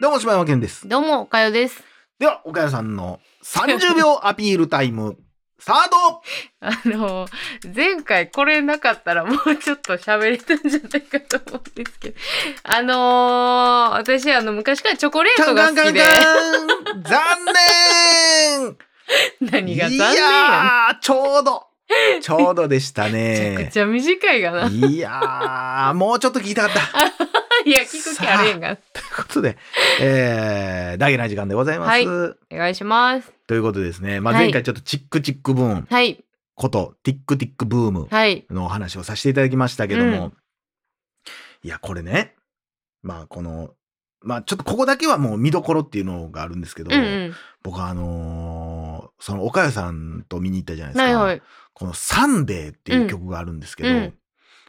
どうも、柴山健です。どうも、おかよです。では、岡谷さんの30秒アピールタイム、スタート あの、前回これなかったらもうちょっと喋れたんじゃないかと思うんですけど。あのー私、あの、昔からチョコレーカトが好きで。残念 何が残念いやちょうど、ちょうどでしたね。めちゃくちゃ短いがな。いいやー、もうちょっと聞きたかった。や、聞く気あれへんが。ということで、えー、大事な時間でございます。はいお願いします。ということでですね、まあ、はい前回ちょっとチックチックブーンはい。こと、ティックティックブームはい。のお話をさせていただきましたけども、うんいや、これね、まあ、この、まあ、ちょっとここだけはもう見どころっていうのがあるんですけど、うんうん。僕はあのーその岡谷さんと見に行ったじゃないですか。はいはい。このサンデーっていう曲があるんですけど、うん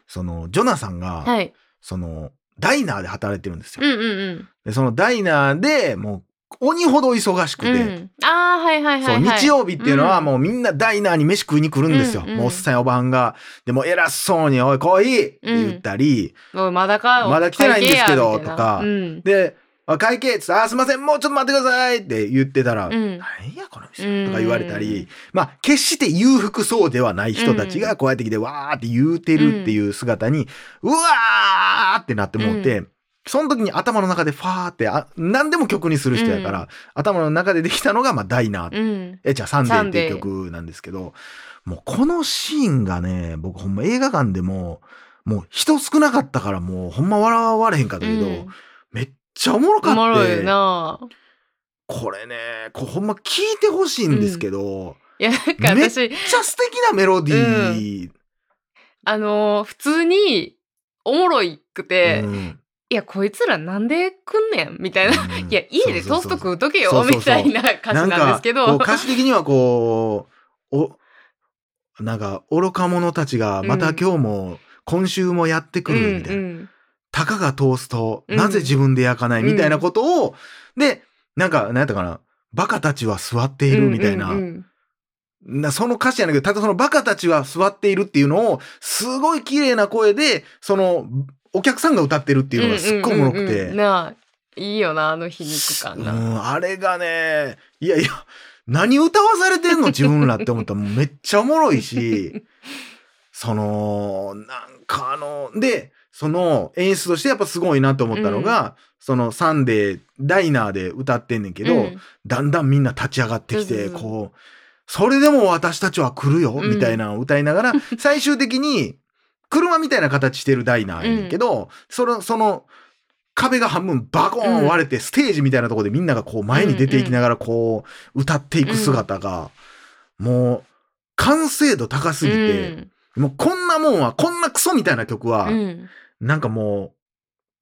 その、ジョナさんが、はい。その、ダイナーで働いてるんですよ。うんうんうん。で、そのダイナーでもう、鬼ほど忙しくて、うん、ああ、はいはいはい、日曜日っていうのはうんもうみんなダイナーに飯食いに来るんですよ。うんうんもうおっさんやおばはんが。でも偉そうに、おい、コーヒーって言ったり、もうまだか？まだ来てないんですけどとかうん。で、あ会計っつって、あ、すいません、もうちょっと待ってくださいって言ってたら、うん。何やこのう店ん。とか言われたり、まあ、決して裕福そうではない人たちがこうやって来て、わーって言うてるっていう姿に、うわーってなってもって、その時に頭の中でファーって、あ何でも曲にする人やから、うん。頭の中でできたのが、まあ、ダイナー。うん。え、じゃあサンデーっていう曲なんですけど、もうこのシーンがね、僕ほんま映画館でも、もう人少なかったからもうほんま笑われへんかったけど、うんちゃおもろかおってもろい、な。これね、これほんま聞いてほしいんですけど、いや、なんかめっ私、めっちゃ素敵なメロディー。あのー普通に、おもろいくて、うんいや、こいつらなんで来んねんみたいな。うんいや、家でトースト食うとけよそうそうそうみたいな歌詞なんですけど。なんかこう歌詞的にはこう、お、なんか愚か者たちがまた今日も、今週もやってくるみたいな。うんうんたかがトースト、うん。なぜ自分で焼かないみたいなことを、で、なんか、なんやったかな、バカたちは座っているみたいな、その歌詞やねんけど、ただそのバカたちは座っているっていうのを、すごい綺麗な声で、その、お客さんが歌ってるっていうのがすっごいおもろくて、なあ、いいよな、あの皮肉感うな。ん、あれがね、いやいや、何歌わされてんの？自分らって思った。らめっちゃおもろいし、その、なんかあの、で、その演出としてやっぱすごいなと思ったのが、そのサンデー、ダイナーで歌ってんねんけど、うん。だんだんみんな立ち上がってきて、こう、それでも私たちは来るよ、うん。みたいなのを歌いながら、最終的に、車みたいな形してるダイナーやねんけど、その、その、壁が半分バコーン割れて、ステージみたいなところでみんながこう前に出ていきながらこう、歌っていく姿が、もう、完成度高すぎて、もうこんなもんは、こんなクソみたいな曲は、うんうんなんかもう、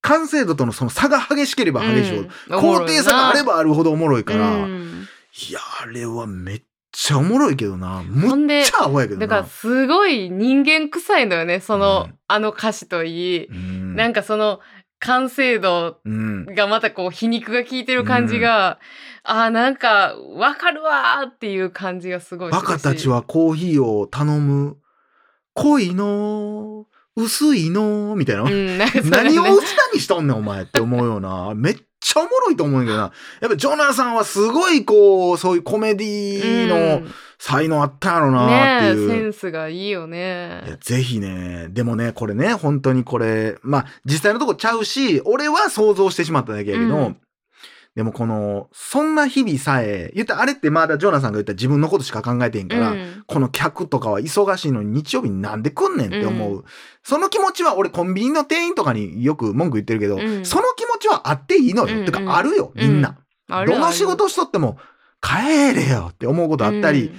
完成度とのその差が激しければ激しいほど、うん高低差があればあるほどおもろいから、うんいや、あれはめっちゃおもろいけどな。むっでちゃアホやけどな。だからすごい人間臭いのよね、その、うんあの歌詞といい。うん、なんかその完成度うん、がまたこう皮肉が効いてる感じが、ああなんかわかるわーっていう感じがすごいバカたちはコーヒーを頼む。濃いの薄いのみたいな。うん、何を歌にしとんねんお前って思うような。めっちゃおもろいと思うんやけどな。やっぱジョナさんはすごいこう、そういうコメディの才能あったんやろうんなっていう。センスがいいよいやね。ぜひね、でもね、これね、本当にこれ、まあ、実際のとこちゃうし、俺は想像してしまっただけやけど、うんでもこの、そんな日々さえ、言ったらあれってまだジョナさんが言った自分のことしか考えてへんから、うん。この客とかは忙しいのに日曜日になんで来んねんって思う。うその気持ちは俺コンビニの店員とかによく文句言ってるけど、うん。その気持ちはあっていいのよ。うん。うんてかあるよ、みんな。どの仕事しとっても、帰れよって思うことあったり、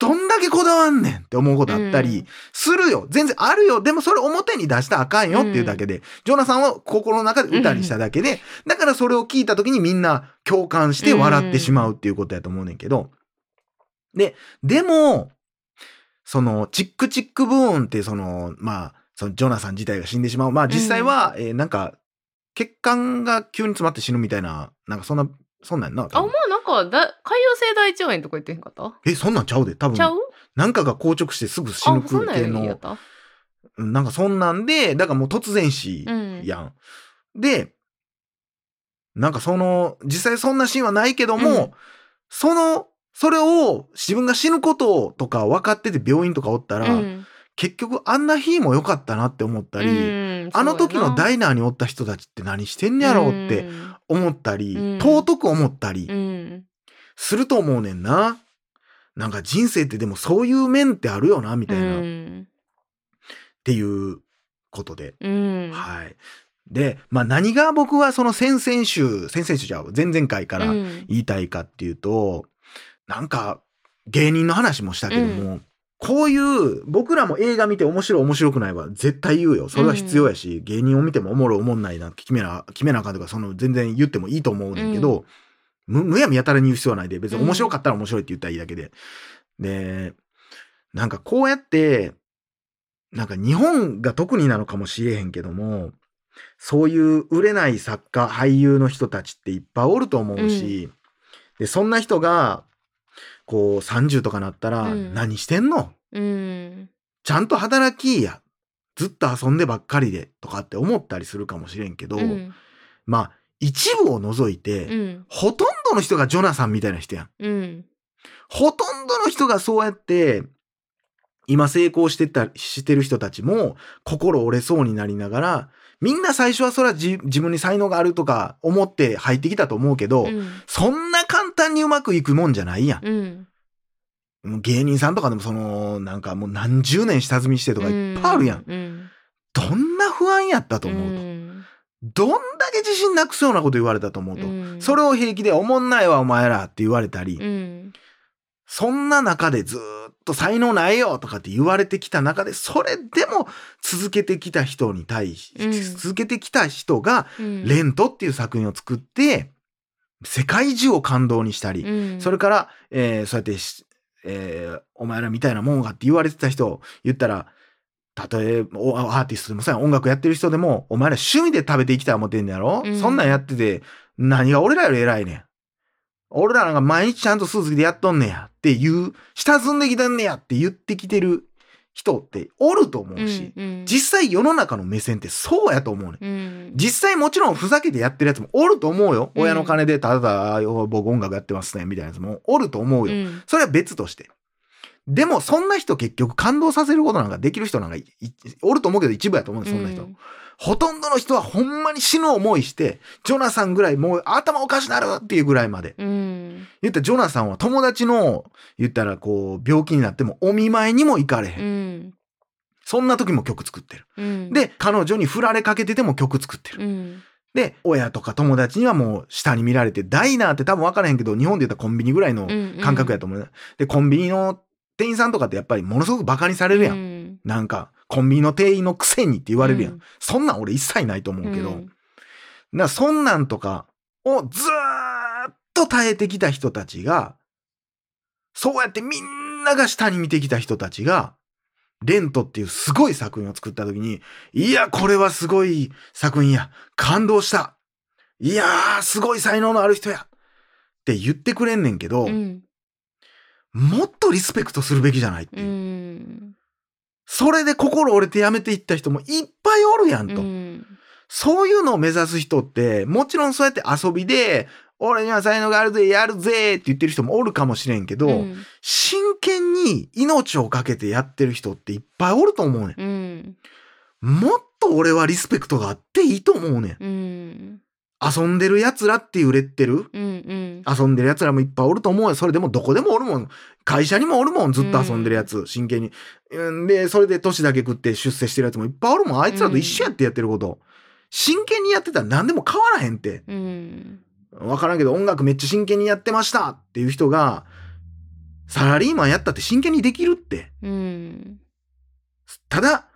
どんだけこだわんねんって思うことあったり、うん。するよ。全然あるよ。でもそれ表に出したらあかんよっていうだけで、ジョナさんは心の中で歌にしただけで、だからそれを聞いた時にみんな共感して笑ってしまうっていうことやと思うねんけど、で、でも、その、チックチックブーンってその、まあ、そのジョナさん自体が死んでしまう。まあ実際は、えーなんか、血管が急に詰まって死ぬみたいな、なんかそんな、そんなんな。あ、まあなんかだ潰瘍性大腸炎とか言ってへんかった？え、そんなんちゃうで。多分。ちゃう？なんかが硬直してすぐ死ぬあ、そんなん系やのなんかそんなんで、だからもう突然死うん。やん。で、なんかその、実際そんなシーンはないけども、うん。その、それを自分が死ぬこととか分かってて病院とかおったら、うん。結局あんな日も良かったなって思ったり、うんあの時のダイナーにおった人たちって何してんねやろうって思ったり、うん。尊く思ったりうん。うんすると思うねんな。なんか人生ってでもそういう面ってあるよな、みたいな、っうん。ていうことで。うん。はい。で、まあ何が僕はその先々週、先々週じゃう前々回からうん。言いたいかっていうと、なんか芸人の話もしたけども、こういう僕らも映画見て面白い面白くないは絶対言うよ。それは必要やし、芸人を見てもおもろいおもんないな決めな、決めなあかんとか、その全然言ってもいいと思うねんけど、む、むやみやたらに言う必要はないで、別に面白かったら面白いって言ったらいいだけで。で、なんかこうやって、なんか日本が特になのかもしれへんけども、そういう売れない作家、俳優の人たちっていっぱいおると思うし、で、そんな人が、こう30とかなったら、うん。何してんの？うん。ちゃんと働きや。ずっと遊んでばっかりで、とかって思ったりするかもしれんけど、うん。まあ、一部を除いて、うん。ほとんどの人がジョナサンみたいな人やん。うん。ほとんどの人がそうやって、今成功してた、してる人たちも、心折れそうになりながら、みんな最初はそれは自自分に才能があるとか思って入ってきたと思うけど、うん。そんな簡単にうまくいくもんじゃないやん。うん。もう芸人さんとかでもその、なんかもう何十年下積みしてとかいっぱいあるやん。うん。どんな不安やったと思うと。ん。どんだけ自信なくすようなこと言われたと思うと。うん。それを平気でおもんないわお前らって言われたり、うん。そんな中でずーっと才能ないよとかって言われてきた中で、それでも続けてきた人に対し、うん。続けてきた人が、うん。レントっていう作品を作って、世界中を感動にしたり、うん。それから、えーそうやってし、えーお前らみたいなもんがって言われてた人を言ったら、たとえおアーティストでもさ、音楽やってる人でも、お前ら趣味で食べていきたい思ってんだやろ、うん。そんなんやってて、何が俺らより偉いねん？俺らなんか毎日ちゃんとスーツ着てやっとんねや？っていう、下積んできてんねや？って言ってきてる人っておると思うし、うん。実際世の中の目線ってそうやと思うねん。うん実際もちろんふざけてやってるやつもおると思うよ。うん親の金でただただ僕音楽やってますねみたいなやつもおると思うよ。うんそれは別として。でもそんな人結局感動させることなんかできる人なんかおると思うけど一部やと思うんですそんな人。ほとんどの人はほんまに死ぬ思いして、ジョナサンぐらいもう頭おかしなるっていうぐらいまで。うん言ったらジョナサンは友達の言ったらこう病気になってもお見舞いにも行かれへん。うんそんな時も曲作ってる。うんで、彼女に振られかけてても曲作ってる。うんで、親とか友達にはもう下に見られて、ダイナーって多分分からへんけど、日本で言ったらコンビニぐらいの感覚やと思う。で、コンビニの店員さんとかってやっぱりものすごくバカにされるやん。んなんか、コンビニの店員のくせにって言われるやん。うんそんなん俺一切ないと思うけど。うんなそんなんとかをずーっと耐えてきた人たちが、そうやってみんなが下に見てきた人たちが、レントっていうすごい作品を作った時に、いや、これはすごい作品や。感動した。いやー、すごい才能のある人や。って言ってくれんねんけど、うんもっとリスペクトするべきじゃないってういう。んそれで心折れてやめていった人もいっぱいおるやんと。うんそういうのを目指す人って、もちろんそうやって遊びで、俺には才能があるぜ、やるぜって言ってる人もおるかもしれんけど、うん真剣に命をかけてやってる人っていっぱいおると思うねうんん。もっと俺はリスペクトがあっていいと思うねん。うん遊んでる奴らっていうレッテル？うんうん遊んでる奴らもいっぱいおると思うよ。それでもどこでもおるもん。会社にもおるもん。ずっと遊んでるやつ。真剣に。うんで、それで年だけ食って出世してるやつもいっぱいおるもん。あいつらと一緒やってやってること。真剣にやってたら何でも変わらへんって。うんわからんけど音楽めっちゃ真剣にやってましたっていう人が、サラリーマンやったって真剣にできるって。うんただ、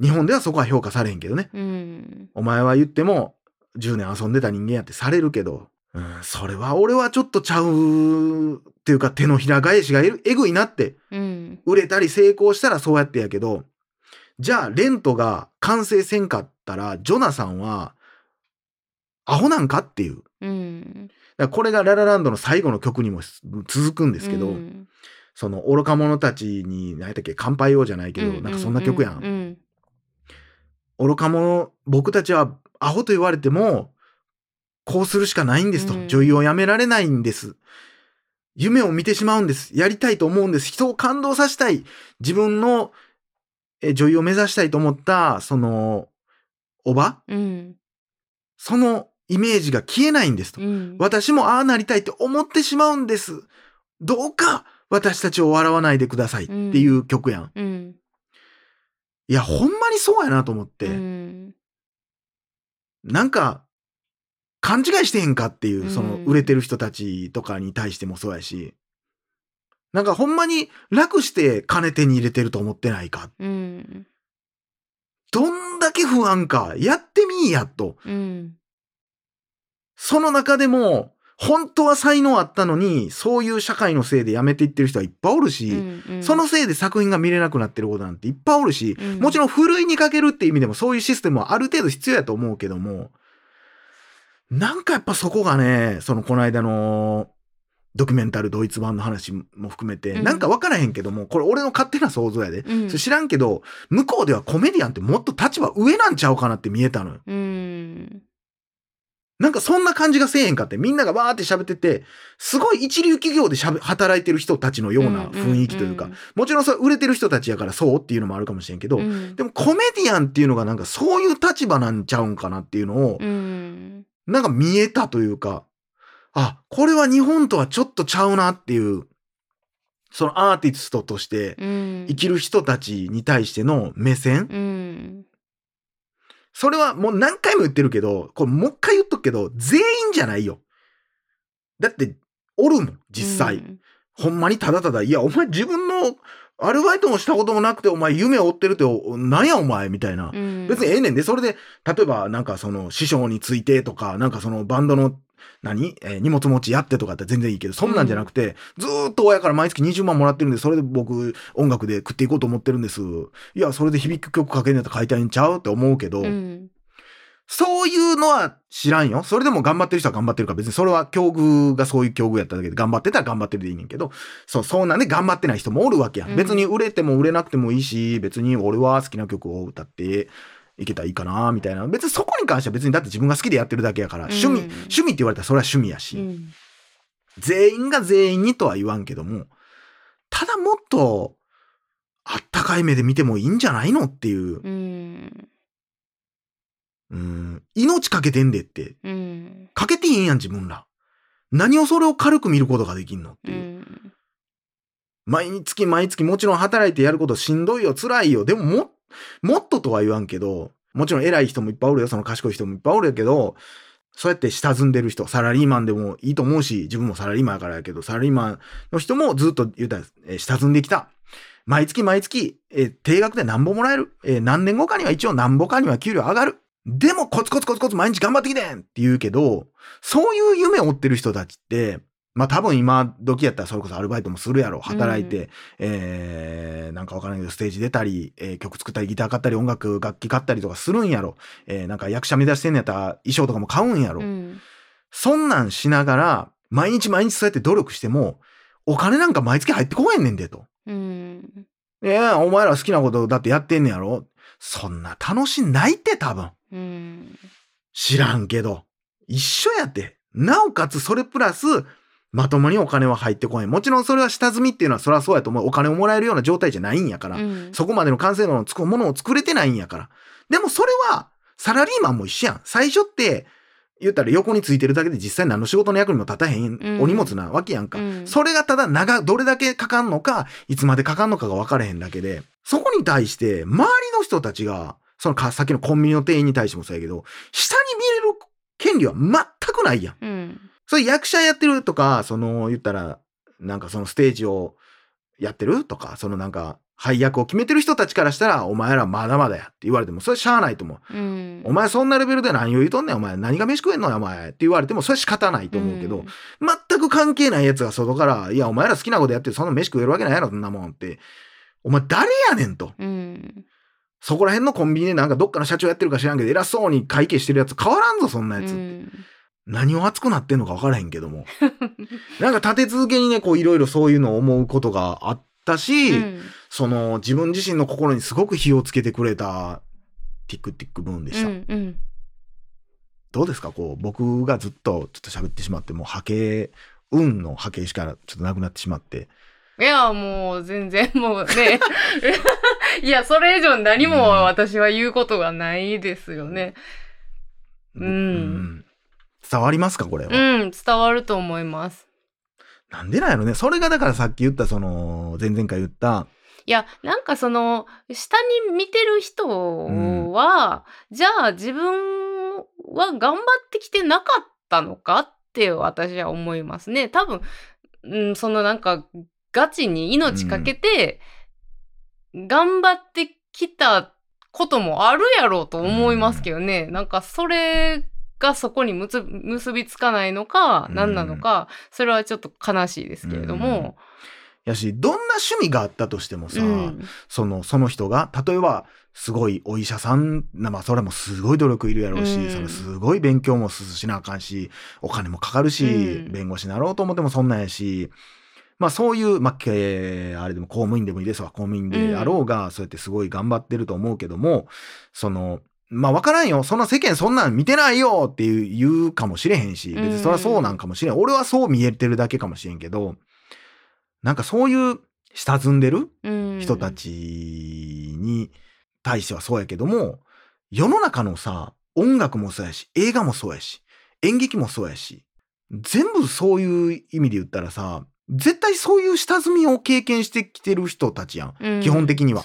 日本ではそこは評価されへんけどね。うんお前は言っても、10年遊んでた人間やってされるけど、うん、それは俺はちょっとちゃうっていうか手のひら返しがえぐいなって、うん売れたり成功したらそうやってやけど、じゃあレントが完成せんかったら、ジョナサンは、アホなんかっていう。うんだからこれがララランドの最後の曲にも続くんですけど、うんその愚か者たちに、何やったっけ、乾杯をじゃないけど、なんかそんな曲やん。うん愚か者、僕たちはアホと言われても、こうするしかないんですと。うん女優をやめられないんです。夢を見てしまうんです。やりたいと思うんです。人を感動させたい。自分のえ女優を目指したいと思った、その、おば？うん。そのイメージが消えないんですと。うん。私もああなりたいって思ってしまうんです。どうか私たちを笑わないでくださいっていう曲やん。うん。いや、ほんまにそうやなと思って。うん。なんか、勘違いしてへんかっていうう、んその売れてる人たちとかに対してもそうやし、なんかほんまに楽して金手に入れてると思ってないか。うん。どんだけ不安か。やってみいやと。うん。その中でも、本当は才能あったのに、そういう社会のせいで辞めていってる人はいっぱいおるし、うんその、せいで作品が見れなくなってることなんていっぱいおるし、うんもちろんふるいにかけるって意味でもそういうシステムはある程度必要やと思うけども、なんかやっぱそこがね、そのこの間のドキュメンタルドイツ版の話も含めて、うんなんかわからへんけども、これ俺の勝手な想像やで。うん知らんけど、向こうではコメディアンってもっと立場上なんちゃうかなって見えたのよ。うん。なんかそんな感じがせえへんかって、みんながバーって喋ってて、すごい一流企業でしゃべ働いてる人たちのような雰囲気というか、もちろんそれ売れてる人たちやからそうっていうのもあるかもしれんけど、うん、でもコメディアンっていうのがなんかそういう立場なんちゃうんかなっていうのを、うん。なんか見えたというか、あ、これは日本とはちょっとちゃうなっていう、そのアーティストとしてうん。生きる人たちに対しての目線、うん。それはもう何回も言ってるけど、これもう一回言っとくけど、全員じゃないよ。だって、おるもん、実際。うんほんまにただただ、いや、お前自分のアルバイトもしたこともなくて、お前夢を追ってるって、おなんやお前みたいな。うん。別にええねんで、それで、例えばなんかその師匠についてとか、なんかそのバンドの、何、えー荷物持ちやってとかって全然いいけど、そんなんじゃなくて、ずーっと親から毎月20万もらってるんで、それで僕音楽で食っていこうと思ってるんです。いや、それで響く曲かけんやったら書いたいんちゃうって思うけど、うん。そういうのは知らんよ。それでも頑張ってる人は頑張ってるから別にそれは境遇がそういう境遇やっただけで頑張ってたら頑張ってるでいいねんけど、そう、そうなんで頑張ってない人もおるわけや。うん別に売れても売れなくてもいいし、別に俺は好きな曲を歌っていけたらいいかな、みたいな。別にそこに関しては別にだって自分が好きでやってるだけやから、趣味、うん趣味って言われたらそれは趣味やし、うん。全員が全員にとは言わんけども、ただもっと、あったかい目で見てもいいんじゃないのっていう、うん。うん、命かけてんでってうん。かけていいんやん、自分ら。何をそれを軽く見ることができんのってういう。ん。毎月毎月もちろん働いてやることしんどいよ、辛いよ。でもも、もっととは言わんけど、もちろん偉い人もいっぱいおるよ、その賢い人もいっぱいおるやけど、そうやって下積んでる人、サラリーマンでもいいと思うし、自分もサラリーマンやからやけど、サラリーマンの人もずっと言うたら、えー下積んできた。毎月毎月、えー定額で何ぼもらえる。えー何年後かには一応何ぼかには給料上がる。でもコツコツコツコツ毎日頑張ってきてんって言うけど、そういう夢を追ってる人たちって、まあ多分今時やったらそれこそアルバイトもするやろ。働いて、えー、なんかわからないけどステージ出たり、えー曲作ったりギター買ったり音楽楽器買ったりとかするんやろ。えー、なんか役者目指してんのやったら衣装とかも買うんやろ。うん。そんなんしながら、毎日毎日そうやって努力しても、お金なんか毎月入ってこへんねんでと。うん。いや、お前ら好きなことだってやってんねやろ。そんな楽しないって多分。うん。知らんけど。一緒やって。なおかつそれプラス、まともにお金は入ってこへん。もちろんそれは下積みっていうのはそりゃそうやと思う。お金をもらえるような状態じゃないんやから。うん。そこまでの完成度のつくものを作れてないんやから。でもそれは、サラリーマンも一緒やん。最初って、言ったら横についてるだけで実際何の仕事の役にも立たへんお荷物なわけやんか。うんそれがただ長、どれだけかかんのか、いつまでかかんのかが分からへんだけで、そこに対して、周りの人たちが、そのか、さっきのコンビニの店員に対してもそうやけど、下に見れる権利は全くないやん。うん。それ役者やってるとか、その、言ったら、なんかそのステージをやってるとか、そのなんか、配役を決めてる人たちからしたら、お前らまだまだやって言われても、それしゃあないと思う。うん。お前そんなレベルで何を言うとんねん、お前何が飯食えんのや、お前って言われても、それ仕方ないと思うけど、全く関係ない奴が外から、いや、お前ら好きなことやってそんな飯食えるわけないやろ、そんなもんって。お前誰やねんと。うん。そこら辺のコンビニでなんかどっかの社長やってるか知らんけど、偉そうに会計してるやつ変わらんぞ、そんなやつ。うん。何を熱くなってんのか分からへんけども。なんか立て続けにね、こういろいろそういうのを思うことがあったし、うんその自分自身の心にすごく火をつけてくれたティックティックブーンでした。うんうんどうですか？こう僕がずっとちょっと喋ってしまってもう波形運の波形しかちょっとなくなってしまっていや、もう全然 もうね。いや、それ以上何も私は言うことがないですよね。うん伝わりますかこれは、うん、伝わると思います。なんでなんやろねそれがだからさっき言ったその前々回言ったいや、なんかその、下に見てる人は、じゃあ自分は頑張ってきてなかったのかって私は思いますね。多分、うん、そのなんか、ガチに命かけて、頑張ってきたこともあるやろうと思いますけどね。なんかそれがそこにむつ結びつかないのか、うん。何なのか、それはちょっと悲しいですけれども。やしどんな趣味があったとしてもさ、うん。そのその人が例えばすごいお医者さんなまあそれもすごい努力いるやろうし、うん。それすごい勉強もしなあかんしお金もかかるし、うん。弁護士になろうと思ってもそんなんやしまあそういう、まあ、えーあれでも公務員でもいいですわ。公務員であろうが、そうやってすごい頑張ってると思うけどもそのまあ分からんよ。そんな世間そんなん見てないよ。っていう言うかもしれへんし。別にそれはそうなんかもしれん、俺はそう見えてるだけかもしれんけど。なんかそういう下積んでるうん。人たちに対してはそうやけども、世の中のさ、音楽もそうやし、映画もそうやし、演劇もそうやし、全部そういう意味で言ったらさ、絶対そういう下積みを経験してきてる人たちやん。うん基本的には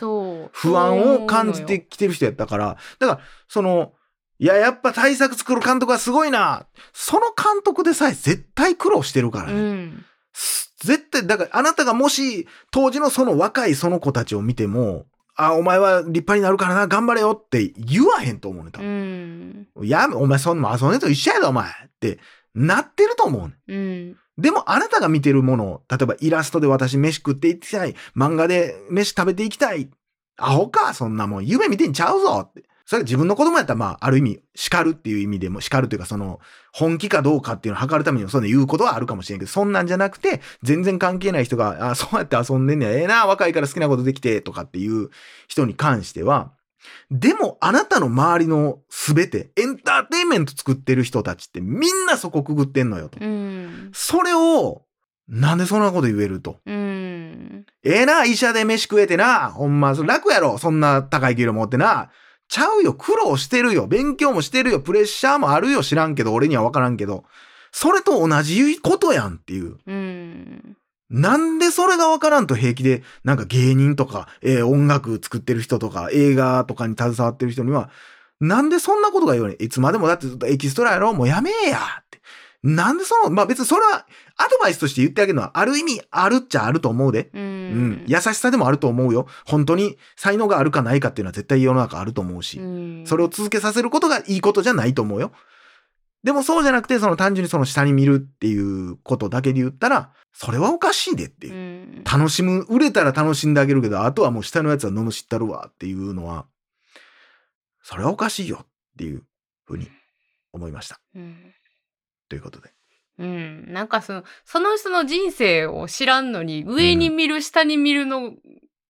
不安を感じてきてる人やったから、だから、その、いや、やっぱ対策作る監督はすごいな。その監督でさえ絶対苦労してるからね。うんす絶対、だからあなたがもし当時のその若いその子たちを見ても、あ、お前は立派になるからな、頑張れよって言わへんと思うね、多う分。んやめ、お前そんな遊んでと一緒やぞ、お前ってなってると思うね。うんでもあなたが見てるもの、例えばイラストで私飯食っていきたい、漫画で飯食べていきたい。アホか、そんなもん。夢見てんちゃうぞって。それ自分の子供やったら、まあ、ある意味、叱るっていう意味でも、叱るというか、その、本気かどうかっていうのを測るためにも、そういうの言うことはあるかもしれんけど、そんなんじゃなくて、全然関係ない人が、あ、そうやって遊んでんねや、ええな、若いから好きなことできて、とかっていう人に関しては、でも、あなたの周りのすべて、エンターテインメント作ってる人たちって、みんなそこくぐってんのよ、と。うんそれを、なんでそんなこと言えると。うんええな、医者で飯食えてな。ほんま、楽やろ。そんな高い給料持ってな。ちゃうよ。苦労してるよ。勉強もしてるよ。プレッシャーもあるよ。知らんけど、俺には分からんけど。それと同じことやんっていう。うんなんでそれが分からんと平気で、なんか芸人とか、えー音楽作ってる人とか、映画とかに携わってる人には、なんでそんなことが言われん？いつまでもだってずっとエキストラやろ？もうやめえやって。なんでその、まあ別にそれはアドバイスとして言ってあげるのはある意味あるっちゃあると思うで。ううんん。優しさでもあると思うよ。本当に才能があるかないかっていうのは絶対世の中あると思うし。うんそれを続けさせることがいいことじゃないと思うよ。でもそうじゃなくて、その単純にその下に見るっていうことだけで言ったら、それはおかしいでっていうう。ん楽しむ、売れたら楽しんであげるけど、あとはもう下のやつは罵ったるわっていうのは、それはおかしいよっていうふうに思いました。うんということで。うん、なんかそのその人の人生を知らんのに上に見る、下に見るの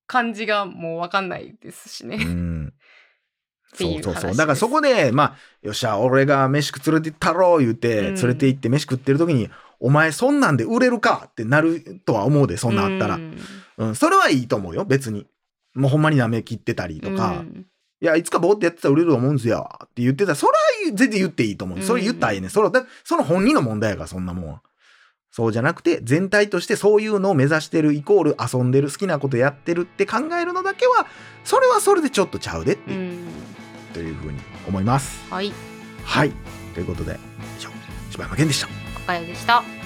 感じがもうわかんないですしうね。ん。そうそうそう。だからそこで、まあ、よっしゃ、俺が飯食連れて行ったろう言うて、うん連れて行って飯食ってる時に、お前そんなんで売れるかってなるとは思うで、そんなんあったら。うんうん、それはいいと思うよ、別に。もうほんまに舐め切ってたりとか、うんいや、いつかボーってやってたら売れると思うんですよって言ってたら、それは全然言っていいと思う。それ言ったらいいね。それはだその本人の問題やから、そんなもんは。そうじゃなくて、全体としてそういうのを目指してるイコール遊んでる好きなことやってるって考えるのだけは、それはそれでちょっとちゃうでっていう、うんというふうに思います。はい、はい。ということで、以上、柴山健でした。おかよでした。